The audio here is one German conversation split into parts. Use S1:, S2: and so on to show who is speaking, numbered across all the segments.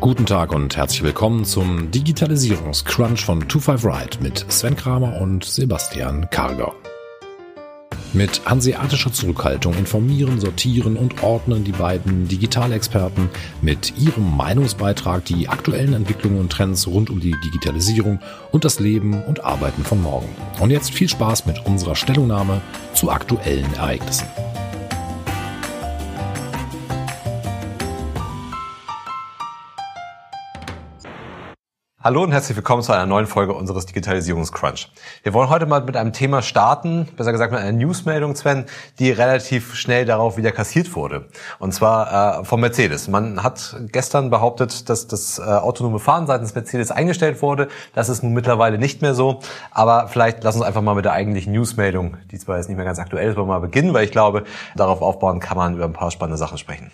S1: Guten Tag und herzlich willkommen zum Digitalisierungscrunch von 25 Ride mit Sven Kramer und Sebastian Karger. Mit hanseatischer Zurückhaltung informieren, sortieren und ordnen die beiden Digitalexperten mit ihrem Meinungsbeitrag die aktuellen Entwicklungen und Trends rund um die Digitalisierung und das Leben und Arbeiten von morgen. Und jetzt viel Spaß mit unserer Stellungnahme zu aktuellen Ereignissen.
S2: Hallo und herzlich willkommen zu einer neuen Folge unseres Digitalisierungscrunch. Wir wollen heute mal mit einem Thema starten, besser gesagt mit einer Newsmeldung, Sven, die relativ schnell darauf wieder kassiert wurde. Und zwar äh, von Mercedes. Man hat gestern behauptet, dass das äh, autonome Fahren seitens Mercedes eingestellt wurde. Das ist nun mittlerweile nicht mehr so. Aber vielleicht lass uns einfach mal mit der eigentlichen Newsmeldung, die zwar jetzt nicht mehr ganz aktuell ist, mal beginnen, weil ich glaube, darauf aufbauen kann man über ein paar spannende Sachen sprechen.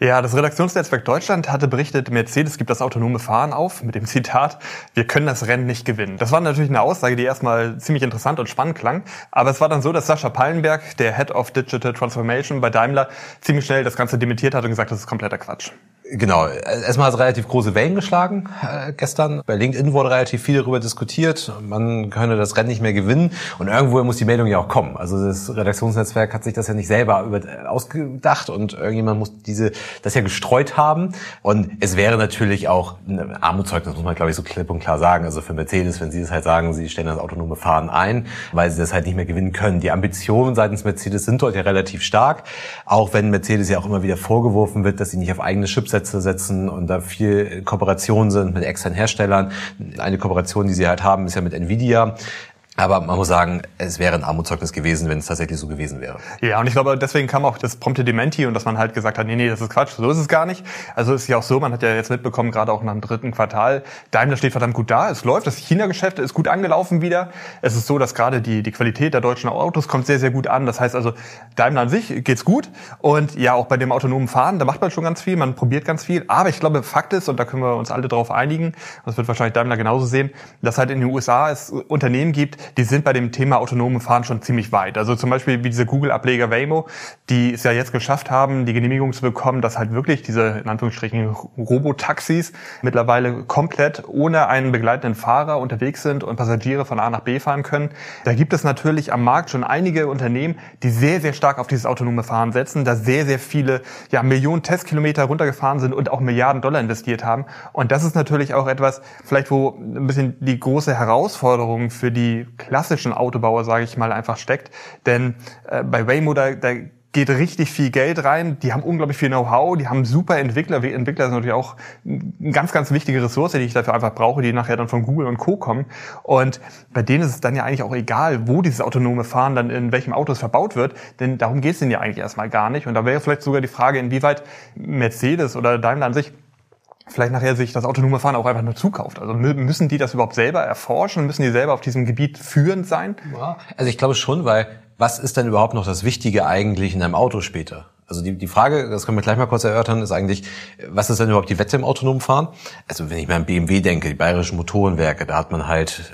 S3: Ja, das Redaktionsnetzwerk Deutschland hatte berichtet, Mercedes gibt das autonome Fahren auf mit dem Zitat, wir können das Rennen nicht gewinnen. Das war natürlich eine Aussage, die erstmal ziemlich interessant und spannend klang. Aber es war dann so, dass Sascha Pallenberg, der Head of Digital Transformation bei Daimler, ziemlich schnell das Ganze dementiert hat und gesagt, das ist kompletter Quatsch.
S2: Genau, erstmal hat es relativ große Wellen geschlagen äh, gestern. Bei LinkedIn wurde relativ viel darüber diskutiert. Man könne das Rennen nicht mehr gewinnen. Und irgendwo muss die Meldung ja auch kommen. Also das Redaktionsnetzwerk hat sich das ja nicht selber über, äh, ausgedacht und irgendjemand muss diese das ja gestreut haben. Und es wäre natürlich auch ein Armutszeugnis, muss man glaube ich so klipp und klar sagen. Also für Mercedes, wenn sie das halt sagen, sie stellen das autonome Fahren ein, weil sie das halt nicht mehr gewinnen können. Die Ambitionen seitens Mercedes sind dort ja relativ stark. Auch wenn Mercedes ja auch immer wieder vorgeworfen wird, dass sie nicht auf eigene Chips Aufsätze setzen und da viel Kooperationen sind mit externen Herstellern. Eine Kooperation, die sie halt haben, ist ja mit Nvidia. Aber man muss sagen, es wäre ein Armutszeugnis gewesen, wenn es tatsächlich so gewesen wäre.
S3: Ja, und ich glaube, deswegen kam auch das prompte Dementi und dass man halt gesagt hat, nee, nee, das ist Quatsch, so ist es gar nicht. Also ist ja auch so, man hat ja jetzt mitbekommen, gerade auch nach dem dritten Quartal, Daimler steht verdammt gut da, es läuft, das China-Geschäft ist gut angelaufen wieder. Es ist so, dass gerade die, die Qualität der deutschen Autos kommt sehr, sehr gut an. Das heißt also, Daimler an sich geht's gut und ja, auch bei dem autonomen Fahren, da macht man schon ganz viel, man probiert ganz viel. Aber ich glaube, Fakt ist, und da können wir uns alle drauf einigen, das wird wahrscheinlich Daimler genauso sehen, dass halt in den USA es Unternehmen gibt, die sind bei dem Thema autonome Fahren schon ziemlich weit. Also zum Beispiel wie diese Google-Ableger Waymo, die es ja jetzt geschafft haben, die Genehmigung zu bekommen, dass halt wirklich diese, in Anführungsstrichen, Robotaxis mittlerweile komplett ohne einen begleitenden Fahrer unterwegs sind und Passagiere von A nach B fahren können. Da gibt es natürlich am Markt schon einige Unternehmen, die sehr, sehr stark auf dieses autonome Fahren setzen, da sehr, sehr viele, ja, Millionen Testkilometer runtergefahren sind und auch Milliarden Dollar investiert haben. Und das ist natürlich auch etwas, vielleicht wo ein bisschen die große Herausforderung für die klassischen Autobauer, sage ich mal, einfach steckt. Denn äh, bei Waymo, da, da geht richtig viel Geld rein. Die haben unglaublich viel Know-how, die haben super Entwickler. Entwickler sind natürlich auch eine ganz, ganz wichtige Ressource, die ich dafür einfach brauche, die nachher dann von Google und Co. kommen. Und bei denen ist es dann ja eigentlich auch egal, wo dieses autonome Fahren dann in welchem Auto es verbaut wird, denn darum geht es denen ja eigentlich erstmal gar nicht. Und da wäre vielleicht sogar die Frage, inwieweit Mercedes oder Daimler an sich vielleicht nachher sich das autonome Fahren auch einfach nur zukauft. Also müssen die das überhaupt selber erforschen? Müssen die selber auf diesem Gebiet führend sein?
S2: Ja, also ich glaube schon, weil was ist denn überhaupt noch das Wichtige eigentlich in einem Auto später? Also die, die Frage, das können wir gleich mal kurz erörtern, ist eigentlich, was ist denn überhaupt die Wette im autonomen Fahren? Also wenn ich mal an BMW denke, die bayerischen Motorenwerke, da hat man halt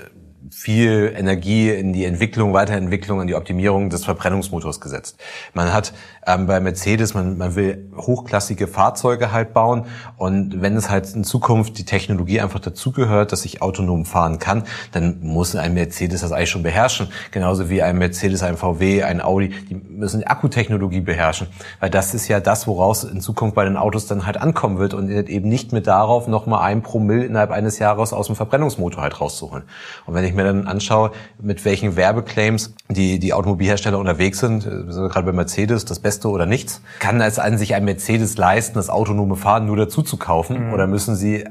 S2: viel Energie in die Entwicklung, Weiterentwicklung, in die Optimierung des Verbrennungsmotors gesetzt. Man hat ähm, bei Mercedes, man, man will hochklassige Fahrzeuge halt bauen und wenn es halt in Zukunft die Technologie einfach dazugehört, dass ich autonom fahren kann, dann muss ein Mercedes das eigentlich schon beherrschen. Genauso wie ein Mercedes, ein VW, ein Audi, die müssen die Akkutechnologie beherrschen, weil das ist ja das, woraus in Zukunft bei den Autos dann halt ankommen wird und eben nicht mit darauf nochmal ein Promille innerhalb eines Jahres aus dem Verbrennungsmotor halt rauszuholen. Und wenn ich mir dann anschaue, mit welchen Werbeclaims die, die Automobilhersteller unterwegs sind, äh, gerade bei Mercedes, das Beste oder nichts, kann es an sich ein Mercedes leisten, das autonome Fahren nur dazu zu kaufen? Mhm. Oder müssen sie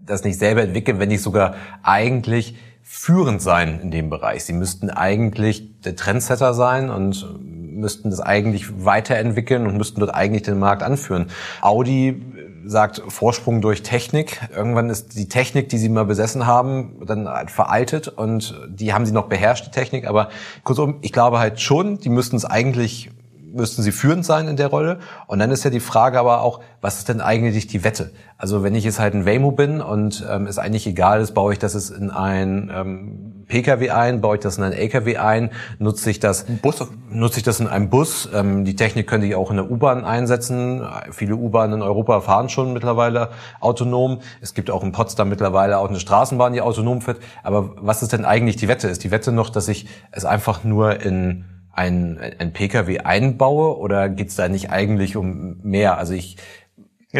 S2: das nicht selber entwickeln, wenn nicht sogar eigentlich führend sein in dem Bereich? Sie müssten eigentlich der Trendsetter sein und müssten das eigentlich weiterentwickeln und müssten dort eigentlich den Markt anführen. Audi sagt Vorsprung durch Technik. Irgendwann ist die Technik, die sie mal besessen haben, dann halt veraltet und die haben sie noch beherrscht, die Technik. Aber kurzum, ich glaube halt schon, die müssten es eigentlich müssten sie führend sein in der Rolle. Und dann ist ja die Frage aber auch, was ist denn eigentlich die Wette? Also wenn ich jetzt halt ein Waymo bin und ähm, es eigentlich egal ist, baue ich das jetzt in ein ähm, Pkw ein, baue ich das in ein Lkw ein, nutze ich das, Bus. nutze ich das in einem Bus. Ähm, die Technik könnte ich auch in der U-Bahn einsetzen. Viele U-Bahnen in Europa fahren schon mittlerweile autonom. Es gibt auch in Potsdam mittlerweile auch eine Straßenbahn, die autonom fährt. Aber was ist denn eigentlich die Wette? Ist die Wette noch, dass ich es einfach nur in ein, ein Pkw einbaue oder geht es da nicht eigentlich um mehr? Also ich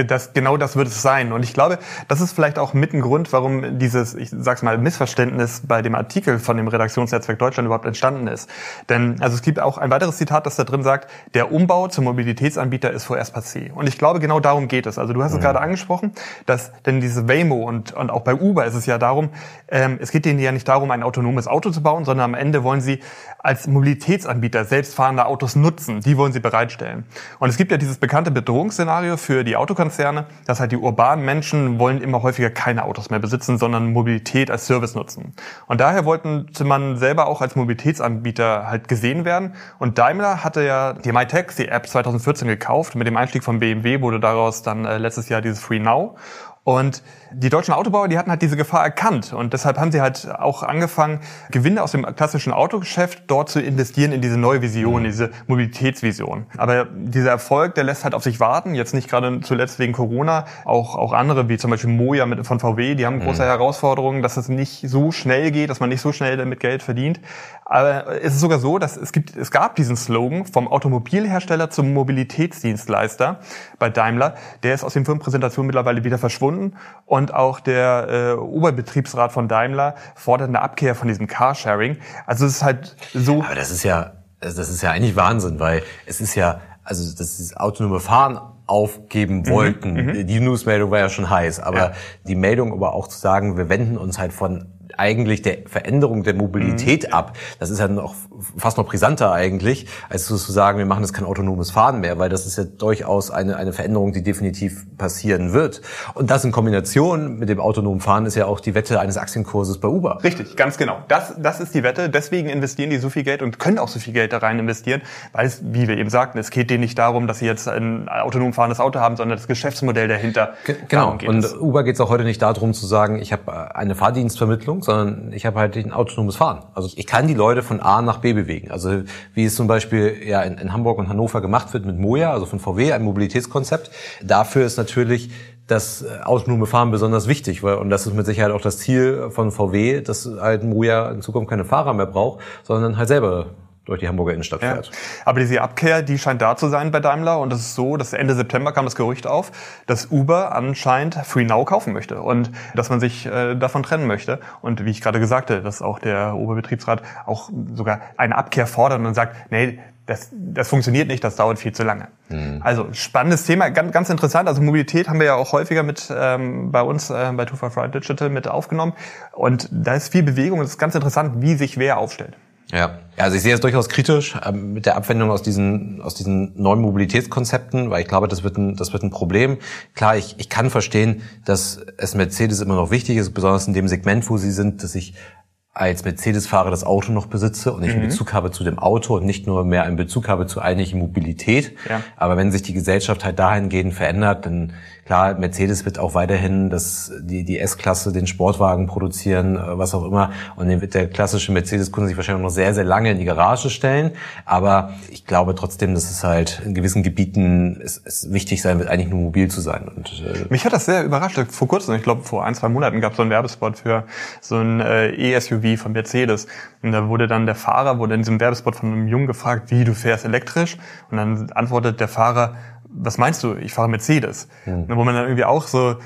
S3: das, genau das wird es sein. Und ich glaube, das ist vielleicht auch mit ein Grund, warum dieses, ich sag's mal, Missverständnis bei dem Artikel von dem Redaktionsnetzwerk Deutschland überhaupt entstanden ist. Denn, also es gibt auch ein weiteres Zitat, das da drin sagt, der Umbau zum Mobilitätsanbieter ist vorerst passé. Und ich glaube, genau darum geht es. Also du hast mhm. es gerade angesprochen, dass, denn diese Waymo und, und auch bei Uber ist es ja darum, ähm, es geht denen ja nicht darum, ein autonomes Auto zu bauen, sondern am Ende wollen sie als Mobilitätsanbieter selbstfahrende Autos nutzen. Die wollen sie bereitstellen. Und es gibt ja dieses bekannte Bedrohungsszenario für die Autokonzerne, Konzerne, dass halt die urbanen Menschen wollen immer häufiger keine Autos mehr besitzen, sondern Mobilität als Service nutzen. Und daher wollten man selber auch als Mobilitätsanbieter halt gesehen werden. Und Daimler hatte ja die MyTaxi App 2014 gekauft. Mit dem Einstieg von BMW wurde daraus dann äh, letztes Jahr dieses Free Now. Und die deutschen Autobauer, die hatten halt diese Gefahr erkannt und deshalb haben sie halt auch angefangen, Gewinne aus dem klassischen Autogeschäft dort zu investieren in diese neue Vision, diese Mobilitätsvision. Aber dieser Erfolg, der lässt halt auf sich warten, jetzt nicht gerade zuletzt wegen Corona, auch, auch andere, wie zum Beispiel Moja mit, von VW, die haben große mhm. Herausforderungen, dass es nicht so schnell geht, dass man nicht so schnell damit Geld verdient. Aber es ist sogar so, dass es gibt, es gab diesen Slogan vom Automobilhersteller zum Mobilitätsdienstleister bei Daimler, der ist aus den Firmenpräsentationen mittlerweile wieder verschwunden und und auch der äh, Oberbetriebsrat von Daimler fordert eine Abkehr von diesem Carsharing. Also es ist halt so.
S2: Aber das ist ja, das ist ja eigentlich Wahnsinn, weil es ist ja, also das ist autonome Fahren aufgeben mhm, wollten. Mhm, die Newsmeldung war ja schon heiß, aber ja. die Meldung aber auch zu sagen, wir wenden uns halt von eigentlich der Veränderung der Mobilität mhm. ab. Das ist ja noch fast noch brisanter eigentlich, als zu sagen, wir machen jetzt kein autonomes Fahren mehr, weil das ist ja durchaus eine, eine Veränderung, die definitiv passieren wird. Und das in Kombination mit dem autonomen Fahren ist ja auch die Wette eines Aktienkurses bei Uber.
S3: Richtig, ganz genau. Das, das ist die Wette. Deswegen investieren die so viel Geld und können auch so viel Geld da rein investieren, weil es, wie wir eben sagten, es geht denen nicht darum, dass sie jetzt ein autonom fahrendes Auto haben, sondern das Geschäftsmodell dahinter.
S2: G genau. Und. Uber geht es auch heute nicht darum zu sagen, ich habe eine Fahrdienstvermittlung, sondern ich habe halt ein autonomes Fahren. Also ich kann die Leute von A nach B bewegen. Also wie es zum Beispiel ja in, in Hamburg und Hannover gemacht wird mit Moja, also von VW, ein Mobilitätskonzept. Dafür ist natürlich das äh, autonome Fahren besonders wichtig, weil, und das ist mit Sicherheit auch das Ziel von VW, dass halt Moja in Zukunft keine Fahrer mehr braucht, sondern halt selber durch die Hamburger Innenstadt ja. fährt.
S3: Aber diese Abkehr, die scheint da zu sein bei Daimler und es ist so, dass Ende September kam das Gerücht auf, dass Uber anscheinend FreeNow kaufen möchte und dass man sich äh, davon trennen möchte und wie ich gerade sagte, dass auch der Oberbetriebsrat auch sogar eine Abkehr fordert und sagt, nee, das, das funktioniert nicht, das dauert viel zu lange. Mhm. Also spannendes Thema, ganz, ganz interessant. Also Mobilität haben wir ja auch häufiger mit ähm, bei uns äh, bei 255 Digital mit aufgenommen und da ist viel Bewegung und es ist ganz interessant, wie sich wer aufstellt.
S2: Ja, also ich sehe es durchaus kritisch ähm, mit der Abwendung aus diesen aus diesen neuen Mobilitätskonzepten, weil ich glaube, das wird ein das wird ein Problem. Klar, ich ich kann verstehen, dass es Mercedes immer noch wichtig ist, besonders in dem Segment, wo sie sind, dass ich als Mercedes-Fahrer das Auto noch besitze und ich einen mhm. Bezug habe zu dem Auto und nicht nur mehr einen Bezug habe zu eigentlichen Mobilität. Ja. Aber wenn sich die Gesellschaft halt dahingehend verändert, dann Klar, Mercedes wird auch weiterhin das, die, die S-Klasse, den Sportwagen produzieren, äh, was auch immer. Und den wird der klassische Mercedes-Kunde sich wahrscheinlich noch sehr, sehr lange in die Garage stellen. Aber ich glaube trotzdem, dass es halt in gewissen Gebieten es, es wichtig sein wird, eigentlich nur mobil zu sein. Und,
S3: äh Mich hat das sehr überrascht. Vor kurzem, ich glaube vor ein, zwei Monaten gab es so einen Werbespot für so ein äh, E-SUV von Mercedes. Und da wurde dann der Fahrer, wurde in diesem Werbespot von einem Jungen gefragt, wie du fährst elektrisch. Und dann antwortet der Fahrer, was meinst du? Ich fahre Mercedes. Mhm. Wo man dann irgendwie auch so,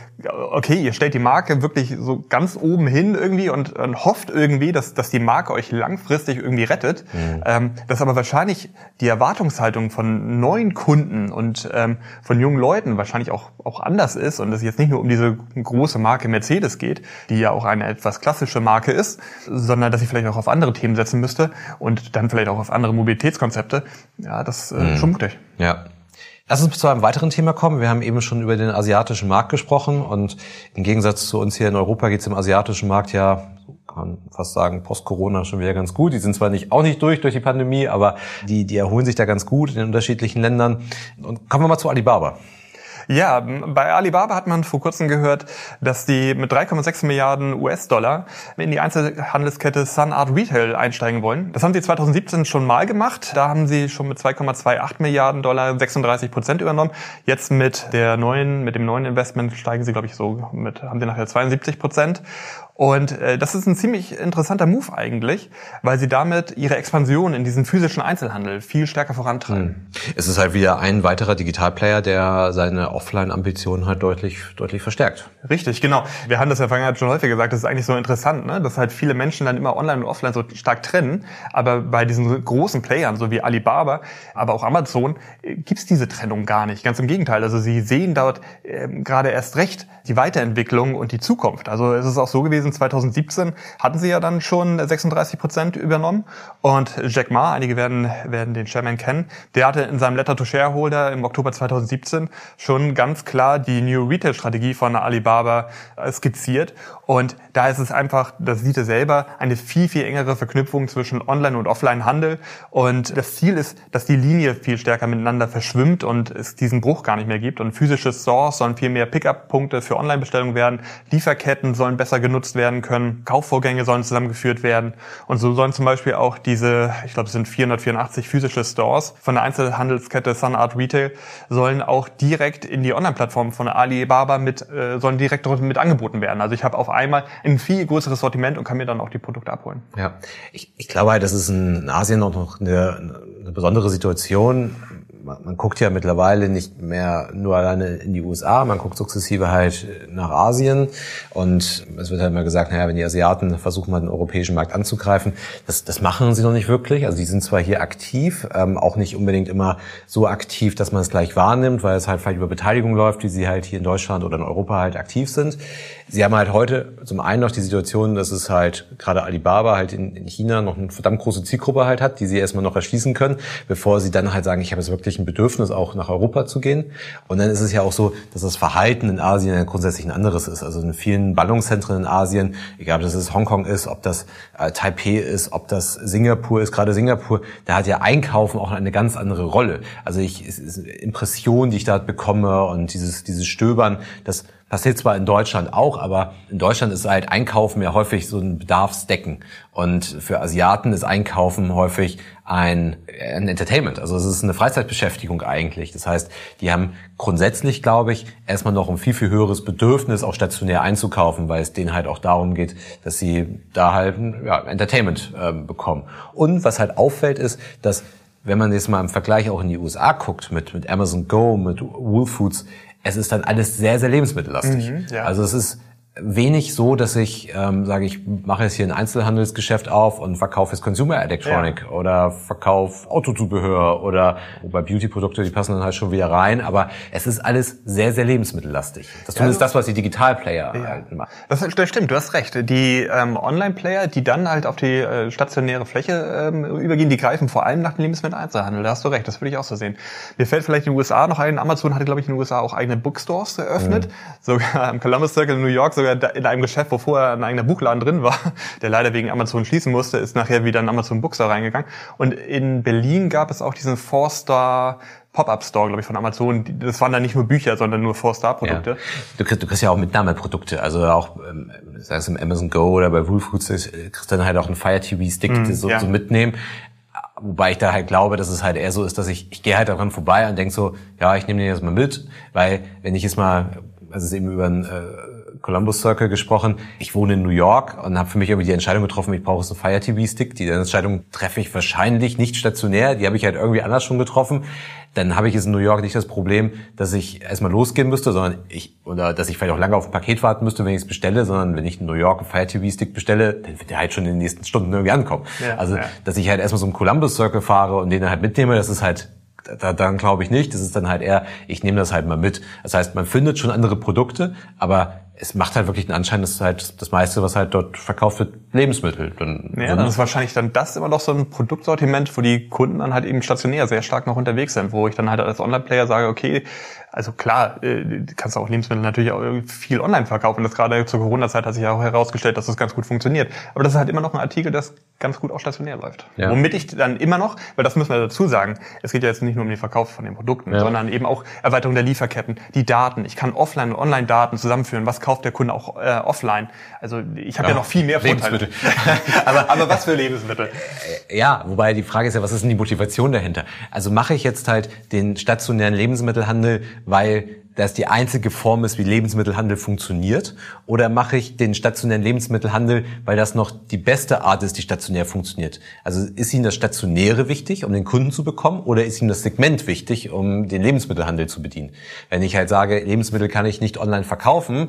S3: okay, ihr stellt die Marke wirklich so ganz oben hin irgendwie und, und hofft irgendwie, dass, dass die Marke euch langfristig irgendwie rettet. Mhm. Ähm, dass aber wahrscheinlich die Erwartungshaltung von neuen Kunden und ähm, von jungen Leuten wahrscheinlich auch, auch anders ist und es jetzt nicht nur um diese große Marke Mercedes geht, die ja auch eine etwas klassische Marke ist, sondern dass ich vielleicht auch auf andere Themen setzen müsste und dann vielleicht auch auf andere Mobilitätskonzepte. Ja, das äh, mhm. schon mutig.
S2: Ja. Lass uns zu einem weiteren Thema kommen. Wir haben eben schon über den asiatischen Markt gesprochen und im Gegensatz zu uns hier in Europa geht es im asiatischen Markt ja, kann kann fast sagen, post-Corona schon wieder ganz gut. Die sind zwar nicht, auch nicht durch, durch die Pandemie, aber die, die erholen sich da ganz gut in den unterschiedlichen Ländern. Und kommen wir mal zu Alibaba.
S3: Ja, bei Alibaba hat man vor kurzem gehört, dass die mit 3,6 Milliarden US-Dollar in die Einzelhandelskette Sun Art Retail einsteigen wollen. Das haben sie 2017 schon mal gemacht. Da haben sie schon mit 2,28 Milliarden Dollar 36 Prozent übernommen. Jetzt mit der neuen, mit dem neuen Investment steigen sie, glaube ich, so mit, haben sie nachher 72 Prozent. Und äh, das ist ein ziemlich interessanter Move eigentlich, weil sie damit ihre Expansion in diesen physischen Einzelhandel viel stärker vorantreiben.
S2: Hm. Es ist halt wieder ein weiterer Digitalplayer, der seine Offline-Ambitionen halt deutlich, deutlich verstärkt.
S3: Richtig, genau. Wir haben das ja vorhin schon häufig gesagt, das ist eigentlich so interessant, ne? dass halt viele Menschen dann immer Online und Offline so stark trennen. Aber bei diesen großen Playern, so wie Alibaba, aber auch Amazon, äh, gibt's diese Trennung gar nicht. Ganz im Gegenteil. Also sie sehen dort äh, gerade erst recht die Weiterentwicklung und die Zukunft. Also es ist auch so gewesen, 2017 hatten sie ja dann schon 36 Prozent übernommen. Und Jack Ma, einige werden, werden den Chairman kennen, der hatte in seinem Letter to Shareholder im Oktober 2017 schon ganz klar die New Retail Strategie von Alibaba skizziert. Und da ist es einfach, das sieht er selber, eine viel, viel engere Verknüpfung zwischen Online- und Offline-Handel. Und das Ziel ist, dass die Linie viel stärker miteinander verschwimmt und es diesen Bruch gar nicht mehr gibt. Und physische Stores sollen viel mehr Pickup-Punkte für Online-Bestellungen werden. Lieferketten sollen besser genutzt werden können. Kaufvorgänge sollen zusammengeführt werden. Und so sollen zum Beispiel auch diese, ich glaube, es sind 484 physische Stores von der Einzelhandelskette Sun Retail, sollen auch direkt in die Online-Plattform von Alibaba mit, äh, sollen direkt mit angeboten werden. Also ich habe auf einmal ein viel größeres Sortiment und kann mir dann auch die Produkte abholen.
S2: Ja, ich, ich glaube halt, das ist in Asien auch noch eine, eine besondere Situation man, man guckt ja mittlerweile nicht mehr nur alleine in die USA, man guckt sukzessive halt nach Asien und es wird halt immer gesagt, naja, wenn die Asiaten versuchen mal den europäischen Markt anzugreifen, das, das machen sie noch nicht wirklich. Also die sind zwar hier aktiv, ähm, auch nicht unbedingt immer so aktiv, dass man es gleich wahrnimmt, weil es halt vielleicht über Beteiligung läuft, wie sie halt hier in Deutschland oder in Europa halt aktiv sind. Sie haben halt heute zum einen noch die Situation, dass es halt gerade Alibaba halt in, in China noch eine verdammt große Zielgruppe halt hat, die sie erstmal noch erschließen können, bevor sie dann halt sagen, ich habe jetzt wirklich ein Bedürfnis, auch nach Europa zu gehen. Und dann ist es ja auch so, dass das Verhalten in Asien ja grundsätzlich ein anderes ist. Also in vielen Ballungszentren in Asien, egal ob das Hongkong ist, ob das äh, Taipei ist, ob das Singapur ist, gerade Singapur, da hat ja Einkaufen auch eine ganz andere Rolle. Also ich, es ist Impression, die ich da bekomme und dieses, dieses Stöbern, das Passiert zwar in Deutschland auch, aber in Deutschland ist halt Einkaufen ja häufig so ein Bedarfsdecken. Und für Asiaten ist Einkaufen häufig ein, ein Entertainment. Also es ist eine Freizeitbeschäftigung eigentlich. Das heißt, die haben grundsätzlich, glaube ich, erstmal noch ein viel, viel höheres Bedürfnis, auch stationär einzukaufen, weil es denen halt auch darum geht, dass sie da halt ja, Entertainment äh, bekommen. Und was halt auffällt, ist, dass wenn man jetzt mal im Vergleich auch in die USA guckt mit, mit Amazon Go, mit Whole Foods, es ist dann alles sehr, sehr lebensmittellastig. Mhm, ja. Also es ist wenig so, dass ich ähm, sage, ich mache jetzt hier ein Einzelhandelsgeschäft auf und verkaufe jetzt Consumer Electronic ja. oder verkaufe Autozubehör oder wobei Beauty-Produkte, die passen dann halt schon wieder rein, aber es ist alles sehr, sehr lebensmittellastig. Das ja, ist das, was die Digital-Player ja. halt machen.
S3: Das, das, stimmt, du hast recht. Die ähm, Online-Player, die dann halt auf die äh, stationäre Fläche ähm, übergehen, die greifen vor allem nach dem Lebensmittel-Einzelhandel. Da hast du recht, das würde ich auch so sehen. Mir fällt vielleicht in den USA noch ein, Amazon hatte, glaube ich, in den USA auch eigene Bookstores eröffnet, mhm. sogar im Columbus Circle in New York, sogar in einem Geschäft, wo vorher ein eigener Buchladen drin war, der leider wegen Amazon schließen musste, ist nachher wieder ein Amazon Bookstore reingegangen. Und in Berlin gab es auch diesen Four-Star Pop-Up-Store, glaube ich, von Amazon. Das waren dann nicht nur Bücher, sondern nur Four-Star-Produkte. Ja.
S2: Du, kriegst, du kriegst ja auch Mitnahmeprodukte, also auch, ähm, sei es im Amazon Go oder bei Whole Foods, kriegst dann halt auch einen Fire TV-Stick mm, so, ja. so mitnehmen. Wobei ich da halt glaube, dass es halt eher so ist, dass ich, ich gehe halt daran vorbei und denk so, ja, ich nehme den jetzt mal mit, weil wenn ich jetzt mal, also es eben über ein äh, Columbus Circle gesprochen. Ich wohne in New York und habe für mich irgendwie die Entscheidung getroffen, ich brauche so einen Fire TV Stick. Die Entscheidung treffe ich wahrscheinlich nicht stationär, die habe ich halt irgendwie anders schon getroffen. Dann habe ich jetzt in New York nicht das Problem, dass ich erstmal losgehen müsste, sondern ich oder dass ich vielleicht auch lange auf ein Paket warten müsste, wenn ich es bestelle, sondern wenn ich in New York einen Fire TV Stick bestelle, dann wird der halt schon in den nächsten Stunden irgendwie ankommen. Ja, also, ja. dass ich halt erstmal so einen Columbus Circle fahre und den dann halt mitnehme, das ist halt da, dann glaube ich nicht. Das ist dann halt eher, ich nehme das halt mal mit. Das heißt, man findet schon andere Produkte, aber es macht halt wirklich den Anschein, dass halt das meiste, was halt dort verkauft wird, Lebensmittel.
S3: Dann, ja, dann ist wahrscheinlich dann das immer noch so ein Produktsortiment, wo die Kunden dann halt eben stationär sehr stark noch unterwegs sind, wo ich dann halt als Online-Player sage, okay, also klar, äh, kannst du auch Lebensmittel natürlich auch viel online verkaufen. Das gerade zur Corona-Zeit hat sich ja auch herausgestellt, dass das ganz gut funktioniert. Aber das ist halt immer noch ein Artikel, das ganz gut auch stationär läuft. Ja. Womit ich dann immer noch, weil das müssen wir dazu sagen, es geht ja jetzt nicht nur um den Verkauf von den Produkten, ja. sondern eben auch Erweiterung der Lieferketten, die Daten. Ich kann offline und online Daten zusammenführen. Was kauft der Kunde auch äh, offline? Also ich habe ja. ja. noch viel mehr
S2: Vorteile.
S3: aber, aber was für Lebensmittel?
S2: Äh, ja, wobei die Frage ist ja, was ist denn die Motivation dahinter? Also mache ich jetzt halt den stationären Lebensmittelhandel, weil das die einzige Form ist, wie Lebensmittelhandel funktioniert? Oder mache ich den stationären Lebensmittelhandel, weil das noch die beste Art ist, die stationär funktioniert? Also ist Ihnen das Stationäre wichtig, um den Kunden zu bekommen? Oder ist Ihnen das Segment wichtig, um den Lebensmittelhandel zu bedienen? Wenn ich halt sage, Lebensmittel kann ich nicht online verkaufen,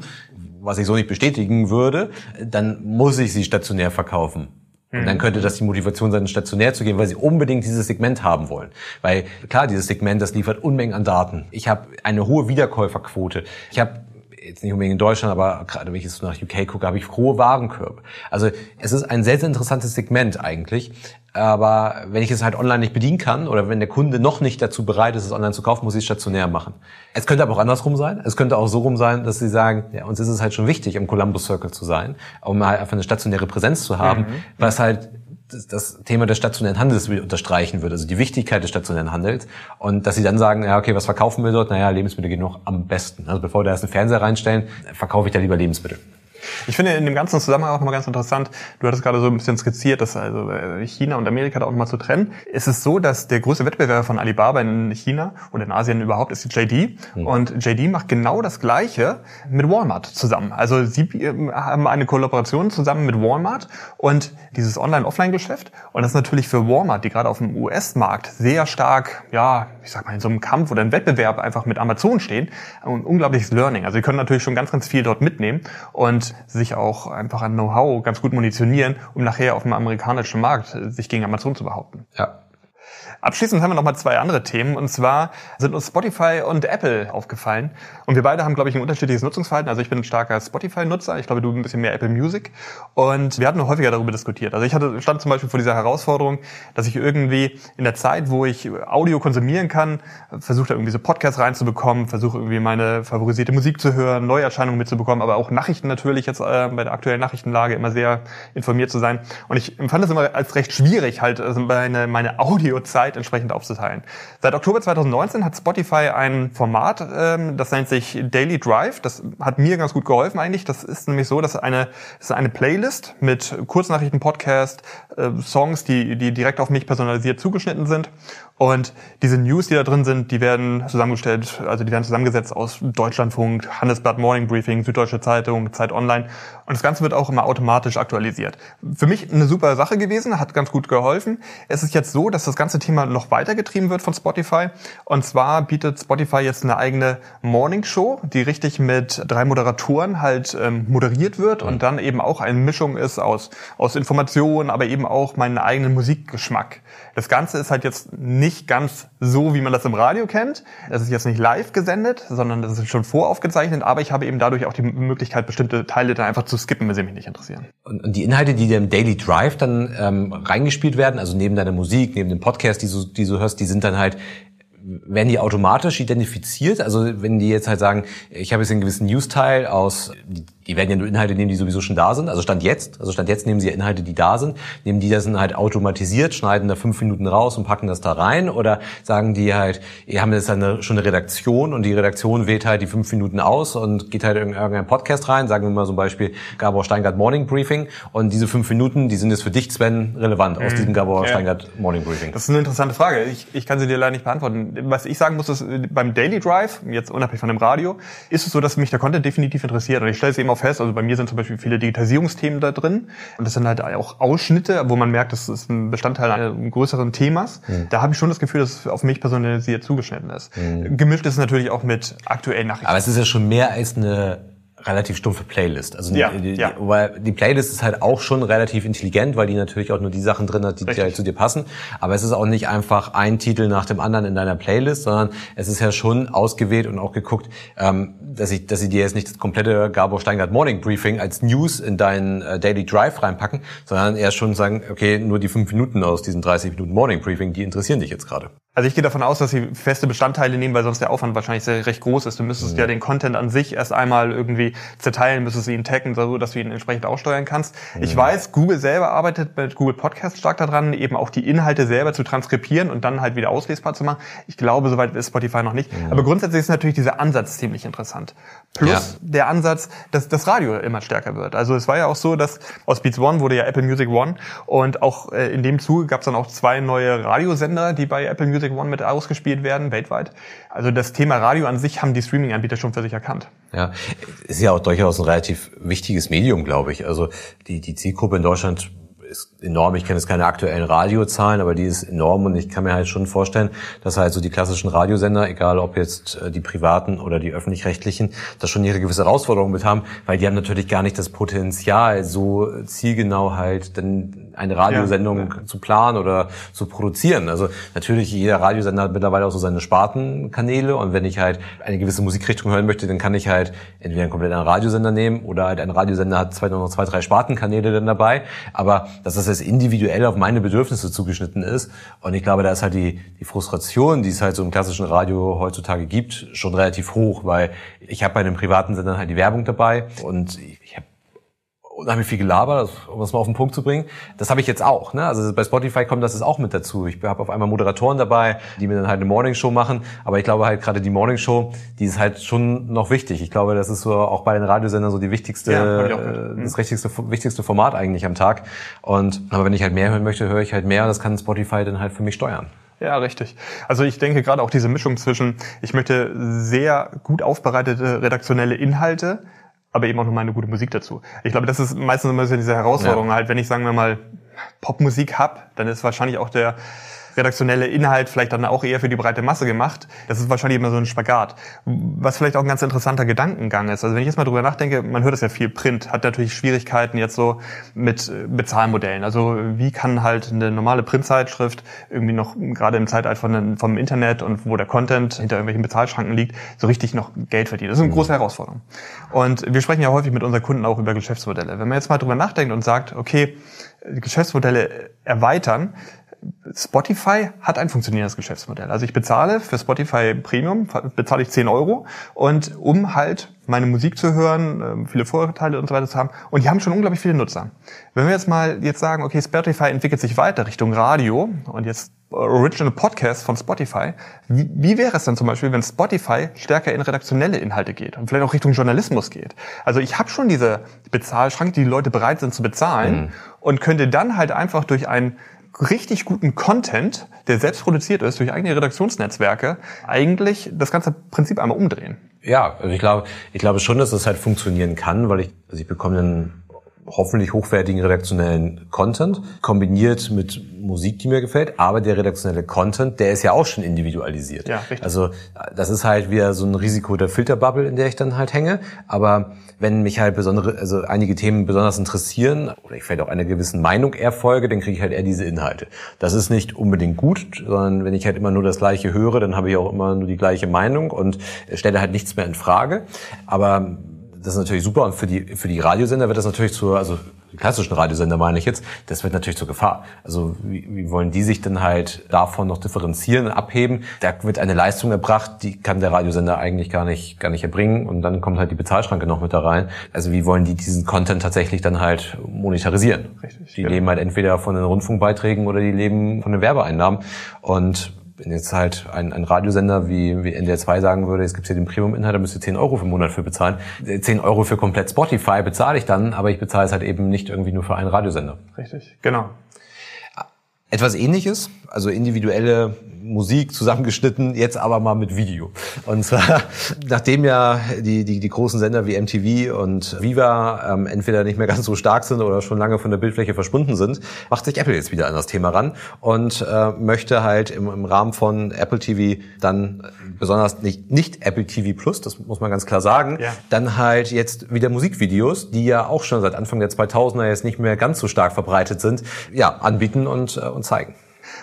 S2: was ich so nicht bestätigen würde, dann muss ich sie stationär verkaufen. Und dann mhm. könnte das die Motivation sein, stationär zu gehen, weil sie unbedingt dieses Segment haben wollen. Weil klar, dieses Segment, das liefert Unmengen an Daten. Ich habe eine hohe Wiederkäuferquote. Ich habe jetzt nicht unbedingt in Deutschland, aber gerade wenn ich jetzt nach UK gucke, habe ich hohe Warenkörbe. Also es ist ein sehr, sehr interessantes Segment eigentlich. Aber wenn ich es halt online nicht bedienen kann oder wenn der Kunde noch nicht dazu bereit ist, es online zu kaufen, muss ich es stationär machen. Es könnte aber auch andersrum sein. Es könnte auch so rum sein, dass sie sagen, ja, uns ist es halt schon wichtig, im Columbus Circle zu sein, um halt einfach eine stationäre Präsenz zu haben, mhm. was halt das Thema des stationären Handels unterstreichen würde, also die Wichtigkeit des stationären Handels und dass sie dann sagen, ja okay, was verkaufen wir dort? Naja, Lebensmittel gehen noch am besten. Also bevor wir da erst einen Fernseher reinstellen, verkaufe ich da lieber Lebensmittel.
S3: Ich finde in dem ganzen Zusammenhang auch nochmal ganz interessant, du hattest gerade so ein bisschen skizziert, dass also äh, China und Amerika da auch nochmal zu trennen. Es ist so, dass der größte Wettbewerber von Alibaba in China und in Asien überhaupt ist die JD. Mhm. Und JD macht genau das Gleiche mit Walmart zusammen. Also sie ähm, haben eine Kollaboration zusammen mit Walmart und dieses Online-Offline-Geschäft. Und das ist natürlich für Walmart, die gerade auf dem US-Markt sehr stark, ja, ich sag mal, in so einem Kampf oder einem Wettbewerb einfach mit Amazon stehen, ein unglaubliches Learning. Also sie können natürlich schon ganz, ganz viel dort mitnehmen. Und sich auch einfach an Know-how ganz gut munitionieren, um nachher auf dem amerikanischen Markt sich gegen Amazon zu behaupten.
S2: Ja.
S3: Abschließend haben wir noch mal zwei andere Themen. Und zwar sind uns Spotify und Apple aufgefallen. Und wir beide haben, glaube ich, ein unterschiedliches Nutzungsverhalten. Also ich bin ein starker Spotify-Nutzer. Ich glaube, du ein bisschen mehr Apple Music. Und wir hatten häufiger darüber diskutiert. Also ich hatte, stand zum Beispiel vor dieser Herausforderung, dass ich irgendwie in der Zeit, wo ich Audio konsumieren kann, versuche da irgendwie so Podcasts reinzubekommen, versuche irgendwie meine favorisierte Musik zu hören, Neuerscheinungen mitzubekommen, aber auch Nachrichten natürlich jetzt äh, bei der aktuellen Nachrichtenlage immer sehr informiert zu sein. Und ich empfand es immer als recht schwierig, halt also meine, meine Audiozeit Zeit entsprechend aufzuteilen. Seit Oktober 2019 hat Spotify ein Format, ähm, das nennt sich Daily Drive. Das hat mir ganz gut geholfen eigentlich. Das ist nämlich so, dass eine, das ist eine Playlist mit Kurznachrichten, Podcast, äh, Songs, die, die direkt auf mich personalisiert zugeschnitten sind. Und diese News, die da drin sind, die werden zusammengestellt, also die werden zusammengesetzt aus Deutschlandfunk, Handelsblatt Morning Briefing, Süddeutsche Zeitung, Zeit Online. Und das Ganze wird auch immer automatisch aktualisiert. Für mich eine super Sache gewesen, hat ganz gut geholfen. Es ist jetzt so, dass das ganze Thema noch weitergetrieben wird von Spotify. Und zwar bietet Spotify jetzt eine eigene Morning Show, die richtig mit drei Moderatoren halt ähm, moderiert wird und dann eben auch eine Mischung ist aus, aus Informationen, aber eben auch meinen eigenen Musikgeschmack. Das Ganze ist halt jetzt nicht ganz so, wie man das im Radio kennt. Es ist jetzt nicht live gesendet, sondern das ist schon voraufgezeichnet, aber ich habe eben dadurch auch die Möglichkeit, bestimmte Teile dann einfach zu skippen, wenn sie mich nicht interessieren.
S2: Und die Inhalte, die dir im Daily Drive dann ähm, reingespielt werden, also neben deiner Musik, neben dem Podcast, die du, die du hörst, die sind dann halt werden die automatisch identifiziert? Also wenn die jetzt halt sagen, ich habe jetzt einen gewissen News-Teil aus, die werden ja nur Inhalte nehmen, die sowieso schon da sind. Also Stand jetzt, also Stand jetzt nehmen sie ja Inhalte, die da sind, nehmen die das dann halt automatisiert, schneiden da fünf Minuten raus und packen das da rein oder sagen die halt, ihr haben jetzt eine, schon eine Redaktion und die Redaktion wählt halt die fünf Minuten aus und geht halt in irgendeinen Podcast rein, sagen wir mal zum Beispiel Gabor Steingart Morning Briefing und diese fünf Minuten, die sind jetzt für dich, Sven, relevant aus mhm. diesem Gabor ja. Steingart Morning Briefing.
S3: Das ist eine interessante Frage. Ich, ich kann sie dir leider nicht beantworten. Was ich sagen muss, ist beim Daily Drive, jetzt unabhängig von dem Radio, ist es so, dass mich der Content definitiv interessiert und ich stelle es eben auf fest. Also bei mir sind zum Beispiel viele Digitalisierungsthemen da drin. Und das sind halt auch Ausschnitte, wo man merkt, das ist ein Bestandteil eines größeren Themas. Mhm. Da habe ich schon das Gefühl, dass es auf mich personalisiert zugeschnitten ist. Mhm. Gemischt ist es natürlich auch mit aktuellen Nachrichten.
S2: Aber es ist ja schon mehr als eine relativ stumpfe Playlist. Also
S3: Ja,
S2: die,
S3: ja.
S2: Die, weil die Playlist ist halt auch schon relativ intelligent, weil die natürlich auch nur die Sachen drin hat, die,
S3: Richtig.
S2: halt zu dir passen. Aber es ist auch nicht einfach ein Titel nach dem anderen in deiner Playlist, sondern es ist ja schon ausgewählt und auch geguckt, ähm, dass ich, dass sie dir jetzt nicht das komplette Gabor Steingart Morning Briefing als News in deinen äh, Daily Drive reinpacken, sondern eher schon sagen, okay, nur die fünf Minuten aus diesen 30 Minuten Morning Briefing, die interessieren dich jetzt gerade.
S3: Also ich gehe davon aus, dass sie feste Bestandteile nehmen, weil sonst der Aufwand wahrscheinlich sehr, recht groß ist. Du müsstest ja den Content an sich erst einmal irgendwie zerteilen, müsstest ihn taggen, so dass du ihn entsprechend aussteuern kannst. Ich weiß, Google selber arbeitet mit Google Podcast stark daran, eben auch die Inhalte selber zu transkribieren und dann halt wieder auslesbar zu machen. Ich glaube, soweit ist Spotify noch nicht. Aber grundsätzlich ist natürlich dieser Ansatz ziemlich interessant. Plus
S2: Ja.
S3: der Ansatz, dass das Radio immer stärker wird. Also es war ja auch so, dass aus Beats One wurde ja Apple Music One und auch äh, in dem Zuge gab es dann auch zwei neue Radiosender, die bei Apple Music One mit ausgespielt werden, weltweit. Also das Thema Radio an sich haben die Streaming-Anbieter schon für sich erkannt.
S2: Ja, ist ja auch durchaus ein relativ wichtiges Medium, glaube ich. Also die, die Zielgruppe in Deutschland ist enorm. Ich kenne jetzt keine aktuellen Radiozahlen, aber die ist enorm und ich kann mir halt schon vorstellen, dass halt so die klassischen Radiosender, egal ob jetzt äh, die privaten oder die öffentlich-rechtlichen, da schon ihre gewisse Herausforderungen mit haben, weil die haben natürlich gar nicht das Potenzial, so zielgenau halt dann eine Radiosendung zu planen oder zu produzieren. Also natürlich, jeder Radiosender hat mittlerweile auch so seine Spartenkanäle. Und wenn ich halt eine gewisse Musikrichtung hören möchte, dann kann ich halt entweder einen komplett anderen Radiosender nehmen oder halt ein Radiosender hat zwei, noch zwei, drei Spartenkanäle dann dabei. Aber dass das jetzt individuell auf meine Bedürfnisse zugeschnitten ist. Und ich glaube, da ist halt die, die Frustration, die es halt so im klassischen Radio heutzutage gibt, schon relativ hoch, weil ich habe bei einem privaten Sender halt die Werbung dabei. Und ich, ich habe unheimlich viel Gelaber, das- um das mal auf den Punkt zu bringen. Das habe ich jetzt auch. Ne? Also bei Spotify kommt das jetzt auch mit dazu. Ich habe auf einmal Moderatoren dabei, die mir dann halt eine Morningshow machen. Aber ich glaube halt gerade die Morningshow, die ist halt schon noch wichtig. Ich glaube, das ist so auch bei den Radiosendern so die wichtigste,
S3: Ja, ich
S2: äh, das richtigste, wichtigste Format eigentlich am Tag. Und aber wenn ich halt mehr hören möchte, höre ich halt mehr. Das kann Spotify dann halt für mich steuern.
S3: Ja, richtig. Also ich denke gerade auch diese Mischung zwischen, ich möchte sehr gut aufbereitete redaktionelle Inhalte, aber eben auch noch mal eine gute Musik dazu. Ich glaube, das ist meistens immer so diese Herausforderung.
S2: Ja.
S3: Halt, wenn ich, sagen wir mal, Popmusik hab, dann ist wahrscheinlich auch der redaktionelle Inhalt vielleicht dann auch eher für die breite Masse gemacht. Das ist wahrscheinlich immer so ein Spagat. Was vielleicht auch ein ganz interessanter Gedankengang ist. Also wenn ich jetzt mal drüber nachdenke, man hört das ja viel, Print hat natürlich Schwierigkeiten jetzt so mit äh, Bezahlmodellen. Also wie kann halt eine normale Printzeitschrift irgendwie noch, gerade im Zeitalter von, vom Internet und wo der Content hinter irgendwelchen Bezahlschranken liegt, so richtig noch Geld verdienen. Das ist eine große Herausforderung. Und wir sprechen ja häufig mit unseren Kunden auch über Geschäftsmodelle. Wenn man jetzt mal drüber nachdenkt und sagt, okay, Geschäftsmodelle erweitern, Spotify hat ein funktionierendes Geschäftsmodell. Also ich bezahle für Spotify Premium, bezahle ich 10 Euro und um halt meine Musik zu hören, ähm, viele Vorteile und so weiter zu haben. Und die haben schon unglaublich viele Nutzer. Wenn wir jetzt mal jetzt sagen, okay, Spotify entwickelt sich weiter Richtung Radio und jetzt Original Podcast von Spotify. Wie, wie wäre es dann zum Beispiel, wenn Spotify stärker in redaktionelle Inhalte geht und vielleicht auch Richtung Journalismus geht? Also ich habe schon diese Bezahlschranke, die die Leute bereit sind zu bezahlen und könnte dann halt einfach durch einen richtig guten Content, der selbst produziert ist, durch eigene Redaktionsnetzwerke, eigentlich das ganze Prinzip einmal umdrehen.
S2: Ja, also ich glaube, ich glaube schon, dass das halt funktionieren kann, weil ich, also ich bekomme einen hoffentlich hochwertigen redaktionellen Content, kombiniert mit Musik, die mir gefällt, aber der redaktionelle Content, der ist ja auch schon individualisiert.
S3: Ja, richtig.
S2: Also das ist halt wieder so ein Risiko der Filterbubble, in der ich dann halt hänge. Aber wenn mich halt besondere, also einige Themen besonders interessieren oder ich vielleicht auch einer gewissen Meinung eher folge, dann kriege ich halt eher diese Inhalte. Das ist nicht unbedingt gut, sondern wenn ich halt immer nur das Gleiche höre, dann habe ich auch immer nur die gleiche Meinung und stelle halt nichts mehr in Frage. Aber das ist natürlich super und für die für die Radiosender wird das natürlich zur also die klassischen Radiosender meine ich jetzt, das wird natürlich zur Gefahr. Also wie, wie wollen die sich denn halt davon noch differenzieren und abheben? Da wird eine Leistung erbracht, die kann der Radiosender eigentlich gar nicht gar nicht erbringen und dann kommt halt die Bezahlschranke noch mit da rein. Also wie wollen die diesen Content tatsächlich dann halt monetarisieren?
S3: Richtig,
S2: die
S3: genau.
S2: leben halt entweder von den Rundfunkbeiträgen oder die leben von den Werbeeinnahmen und wenn jetzt halt ein, ein Radiosender wie, wie NDR 2 sagen würde, es gibt hier den Premium-Inhalt, da müsst ihr 10 Euro für Monat für bezahlen. 10 Euro für komplett Spotify bezahle ich dann, aber ich bezahle es halt eben nicht irgendwie nur für einen Radiosender.
S3: Richtig, genau.
S2: Etwas ähnliches, also individuelle Musik zusammengeschnitten, jetzt aber mal mit Video. Und zwar, nachdem ja die, die, die großen Sender wie MTV und Viva ähm, entweder nicht mehr ganz so stark sind oder schon lange von der Bildfläche verschwunden sind, macht sich Apple jetzt wieder an das Thema ran und äh, möchte halt im, im Rahmen von Apple TV dann besonders nicht, nicht Apple TV Plus, das muss man ganz klar sagen, ja. dann halt jetzt wieder Musikvideos, die ja auch schon seit Anfang der 2000er jetzt nicht mehr ganz so stark verbreitet sind, ja, anbieten und, äh, und zeigen.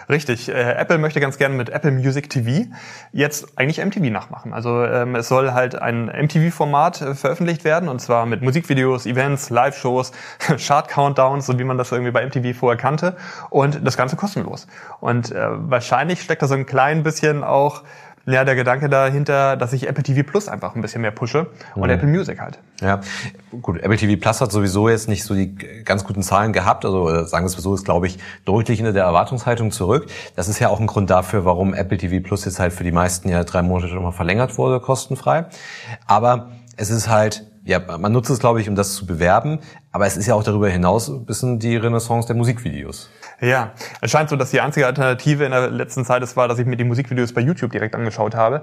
S3: Richtig. Äh, Apple möchte ganz gerne mit Apple Music TV jetzt eigentlich MTV nachmachen. Also ähm, es soll halt ein MTV-Format äh, veröffentlicht werden und zwar mit Musikvideos, Events, Live-Shows, Chart-Countdowns, so wie man das irgendwie bei MTV vorher kannte und das Ganze kostenlos. Und äh, wahrscheinlich steckt da so ein klein bisschen auch ja, der Gedanke dahinter, dass ich Apple TV Plus einfach ein bisschen mehr pushe und mhm. Apple Music halt.
S2: Ja, gut, Apple TV Plus hat sowieso jetzt nicht so die ganz guten Zahlen gehabt, also äh, sagen wir es so, ist glaube ich deutlich hinter der Erwartungshaltung zurück. Das ist ja auch ein Grund dafür, warum Apple TV Plus jetzt halt für die meisten ja drei Monate nochmal verlängert wurde, kostenfrei. Aber es ist halt ja, man nutzt es, glaube ich, um das zu bewerben, aber es ist ja auch darüber hinaus ein bisschen die Renaissance der Musikvideos.
S3: Ja, es scheint so, dass die einzige Alternative in der letzten Zeit es war, dass ich mir die Musikvideos bei YouTube direkt angeschaut habe.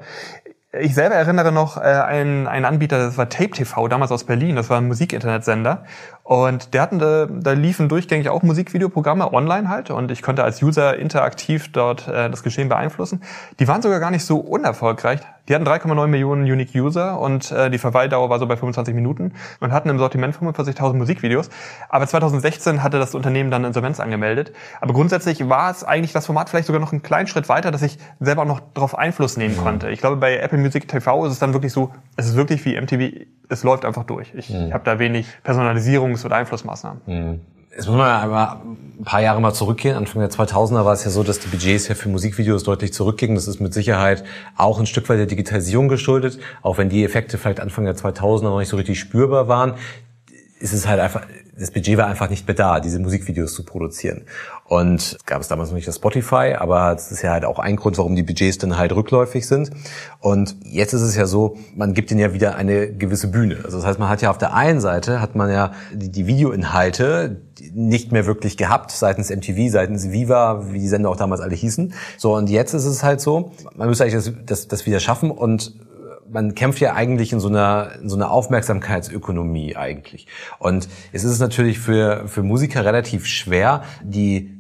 S3: Ich selber erinnere noch äh, einen, einen Anbieter, das war Tape TV, damals aus Berlin, das war ein Musikinternetsender. Und der hatten da, da liefen durchgängig auch Musikvideoprogramme online halt und ich konnte als User interaktiv dort äh, das Geschehen beeinflussen. Die waren sogar gar nicht so unerfolgreich. Die hatten 3,9 Millionen Unique User und äh, die Verweildauer war so bei 25 Minuten und hatten im Sortiment 45.000 Musikvideos. Aber 2016 hatte das Unternehmen dann Insolvenz angemeldet. Aber grundsätzlich war es eigentlich das Format vielleicht sogar noch einen kleinen Schritt weiter, dass ich selber auch noch darauf Einfluss nehmen mhm. konnte. Ich glaube, bei Apple Music TV ist es dann wirklich so, es ist wirklich wie MTV, es läuft einfach durch. Ich mhm. habe da wenig Personalisierungs- oder Einflussmaßnahmen. Mhm.
S2: Jetzt muss man aber ein paar Jahre mal zurückgehen. Anfang der 2000er war es ja so, dass die Budgets ja für Musikvideos deutlich zurückgingen. Das ist mit Sicherheit auch ein Stück weit der Digitalisierung geschuldet. Auch wenn die Effekte vielleicht Anfang der 2000er noch nicht so richtig spürbar waren, ist es halt einfach, das Budget war einfach nicht mehr da, diese Musikvideos zu produzieren. Und gab es damals noch nicht das Spotify, aber das ist ja halt auch ein Grund, warum die Budgets dann halt rückläufig sind. Und jetzt ist es ja so, man gibt ihnen ja wieder eine gewisse Bühne. Also das heißt, man hat ja auf der einen Seite hat man ja die, die Videoinhalte nicht mehr wirklich gehabt seitens MTV, seitens Viva, wie die Sender auch damals alle hießen. So und jetzt ist es halt so, man müsste eigentlich das, das, das wieder schaffen und man kämpft ja eigentlich in so einer, in so einer Aufmerksamkeitsökonomie eigentlich. Und es ist natürlich für, für Musiker relativ schwer, die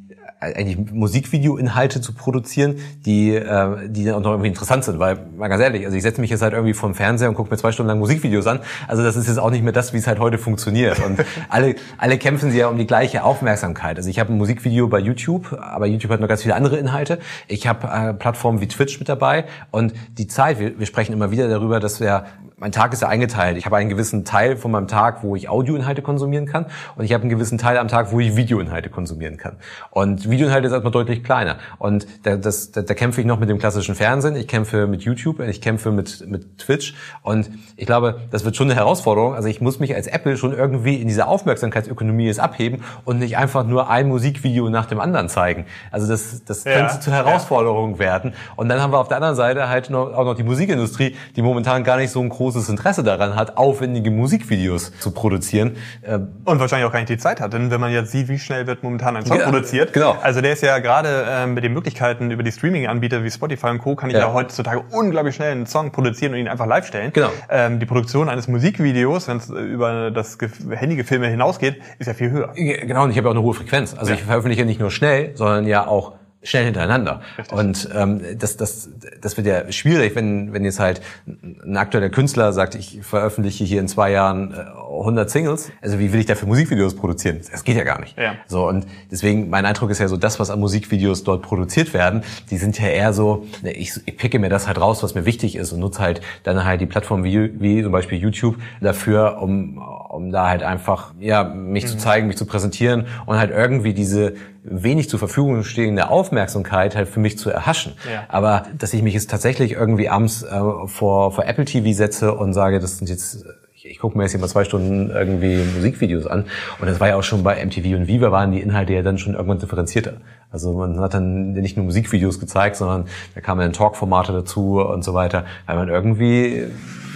S2: eigentlich Musikvideo-Inhalte zu produzieren, die, äh, die dann auch noch irgendwie interessant sind. Weil, mal ganz ehrlich, also ich setze mich jetzt halt irgendwie vom Fernseher und gucke mir zwei Stunden lang Musikvideos an. Also das ist jetzt auch nicht mehr das, wie es halt heute funktioniert. Und alle, alle kämpfen sie ja um die gleiche Aufmerksamkeit. Also ich habe ein Musikvideo bei YouTube, aber YouTube hat noch ganz viele andere Inhalte. Ich habe äh, Plattformen wie Twitch mit dabei und die Zeit, wir, wir sprechen immer wieder darüber, dass wir mein Tag ist ja eingeteilt. Ich habe einen gewissen Teil von meinem Tag, wo ich Audioinhalte konsumieren kann und ich habe einen gewissen Teil am Tag, wo ich Videoinhalte konsumieren kann. Und Videoinhalte ist erstmal deutlich kleiner. Und da, das, da, da kämpfe ich noch mit dem klassischen Fernsehen, ich kämpfe mit YouTube, ich kämpfe mit, mit Twitch und ich glaube, das wird schon eine Herausforderung. Also ich muss mich als Apple schon irgendwie in dieser Aufmerksamkeitsökonomie jetzt abheben und nicht einfach nur ein Musikvideo nach dem anderen zeigen. Also das, das ja, könnte zur Herausforderung ja. werden. Und dann haben wir auf der anderen Seite halt noch, auch noch die Musikindustrie, die momentan gar nicht so ein großes Interesse daran hat, aufwendige Musikvideos zu produzieren.
S3: Ähm, und wahrscheinlich auch gar nicht die Zeit hat, denn wenn man jetzt sieht, wie schnell wird momentan ein Song ja, produziert. Genau. Also der ist ja gerade äh, mit den Möglichkeiten über die Streaming-Anbieter wie Spotify und Co. kann ich ja. ja heutzutage unglaublich schnell einen Song produzieren und ihn einfach live stellen. Genau. Ähm, die Produktion eines Musikvideos, wenn es über das Handy-Gefilme hinausgeht, ist ja viel höher.
S2: Genau, und ich habe auch eine hohe Frequenz. Also ja. ich veröffentliche nicht nur schnell, sondern ja auch schnell hintereinander. Richtig. Und ähm, das, das, das wird ja schwierig, wenn, wenn jetzt halt ein aktueller Künstler sagt, ich veröffentliche hier in zwei Jahren 100 äh, Singles. Also wie will ich dafür Musikvideos produzieren? Das geht ja gar nicht. Ja. So und deswegen mein Eindruck ist ja so, das, was an Musikvideos dort produziert werden, die sind ja eher so, ne, ich, ich picke mir das halt raus, was mir wichtig ist und nutze halt dann halt die Plattform wie, wie zum Beispiel YouTube dafür, um, um da halt einfach ja mich mhm. zu zeigen, mich zu präsentieren und halt irgendwie diese wenig zur Verfügung stehende Aufmerksamkeit halt für mich zu erhaschen. Ja. Aber dass ich mich jetzt tatsächlich irgendwie abends äh, vor, vor Apple TV setze und sage, das sind jetzt ich, gucke mir jetzt hier mal zwei Stunden irgendwie Musikvideos an. Und das war ja auch schon bei MTV und Viva waren die Inhalte ja dann schon irgendwann differenzierter. Also man hat dann nicht nur Musikvideos gezeigt, sondern da kamen dann Talkformate dazu und so weiter, weil man irgendwie ein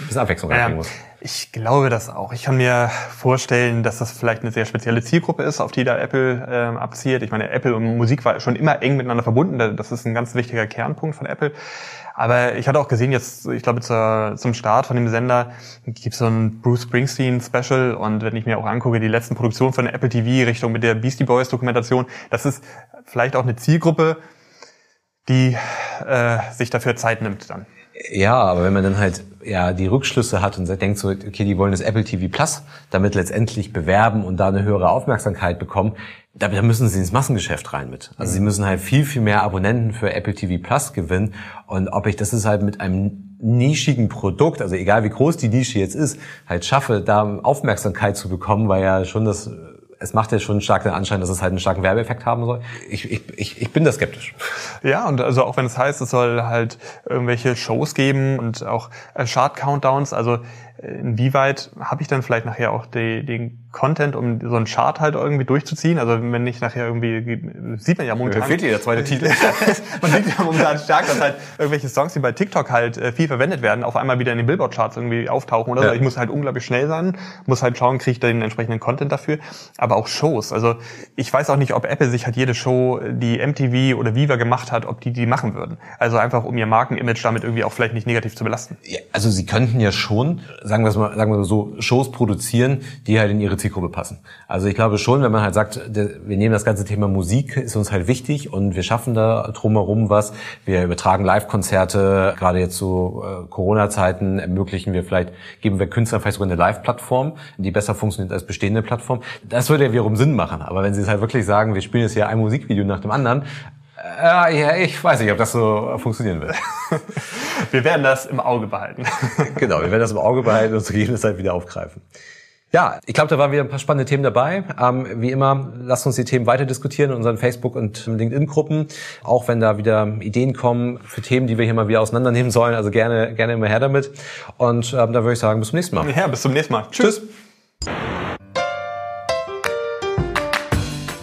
S2: bisschen Abwechslung ja. muss.
S3: Ich glaube das auch. Ich kann mir vorstellen, dass das vielleicht eine sehr spezielle Zielgruppe ist, auf die da Apple äh, abzielt. Ich meine, Apple und Musik war schon immer eng miteinander verbunden. Das ist ein ganz wichtiger Kernpunkt von Apple. Aber ich hatte auch gesehen, jetzt, ich glaube, zur, zum Start von dem Sender gibt es so ein Bruce Springsteen Special. Und wenn ich mir auch angucke, die letzten Produktionen von Apple TV Richtung mit der Beastie Boys Dokumentation, das ist vielleicht auch eine Zielgruppe, die äh, sich dafür Zeit nimmt dann.
S2: Ja, aber wenn man dann halt ja die Rückschlüsse hat und denkt so, okay, die wollen das Apple TV Plus damit letztendlich bewerben und da eine höhere Aufmerksamkeit bekommen, da müssen sie ins Massengeschäft rein mit. Also sie müssen halt viel, viel mehr Abonnenten für Apple TV Plus gewinnen. Und ob ich das ist halt mit einem nischigen Produkt, also egal wie groß die Nische jetzt ist, halt schaffe, da Aufmerksamkeit zu bekommen, weil ja schon das es macht ja schon stark den Anschein, dass es halt einen starken Werbeeffekt haben soll. Ich, ich, ich, ich bin da skeptisch.
S3: Ja, und also auch wenn es heißt, es soll halt irgendwelche Shows geben und auch äh, Chart-Countdowns, also inwieweit habe ich dann vielleicht nachher auch die, den Content, um so einen Chart halt irgendwie durchzuziehen? Also wenn ich nachher irgendwie, sieht man ja momentan...
S2: fehlt dir der zweite Titel.
S3: man sieht ja momentan stark, dass halt irgendwelche Songs, die bei TikTok halt äh, viel verwendet werden, auf einmal wieder in den Billboard-Charts irgendwie auftauchen oder ja. so. Ich muss halt unglaublich schnell sein, muss halt schauen, kriege ich da den entsprechenden Content dafür. Aber auch Shows. Also ich weiß auch nicht, ob Apple sich halt jede Show, die MTV oder Viva gemacht hat, ob die die machen würden. Also einfach, um ihr Markenimage damit irgendwie auch vielleicht nicht negativ zu belasten.
S2: Ja, also sie könnten ja schon sagen wir es mal, sagen wir so, Shows produzieren, die halt in ihre Zielgruppe passen. Also ich glaube schon, wenn man halt sagt, wir nehmen das ganze Thema Musik, ist uns halt wichtig und wir schaffen da drumherum was. Wir übertragen Live-Konzerte, gerade jetzt zu äh, Corona-Zeiten ermöglichen wir vielleicht, geben wir Künstlern vielleicht sogar eine Live-Plattform, die besser funktioniert als bestehende Plattform. Das würde ja wiederum Sinn machen. Aber wenn sie es halt wirklich sagen, wir spielen jetzt hier ein Musikvideo nach dem anderen, ja, ja, ich weiß nicht, ob das so funktionieren wird.
S3: wir werden das im Auge behalten.
S2: genau, wir werden das im Auge behalten und zu gegebener Zeit wieder aufgreifen. Ja, ich glaube, da waren wieder ein paar spannende Themen dabei. Ähm, wie immer, lasst uns die Themen weiter diskutieren in unseren Facebook- und LinkedIn-Gruppen. Auch wenn da wieder Ideen kommen für Themen, die wir hier mal wieder auseinandernehmen sollen. Also gerne, gerne immer her damit. Und ähm, da würde ich sagen, bis zum nächsten Mal.
S3: Ja, bis zum nächsten Mal. Tschüss. Tschüss.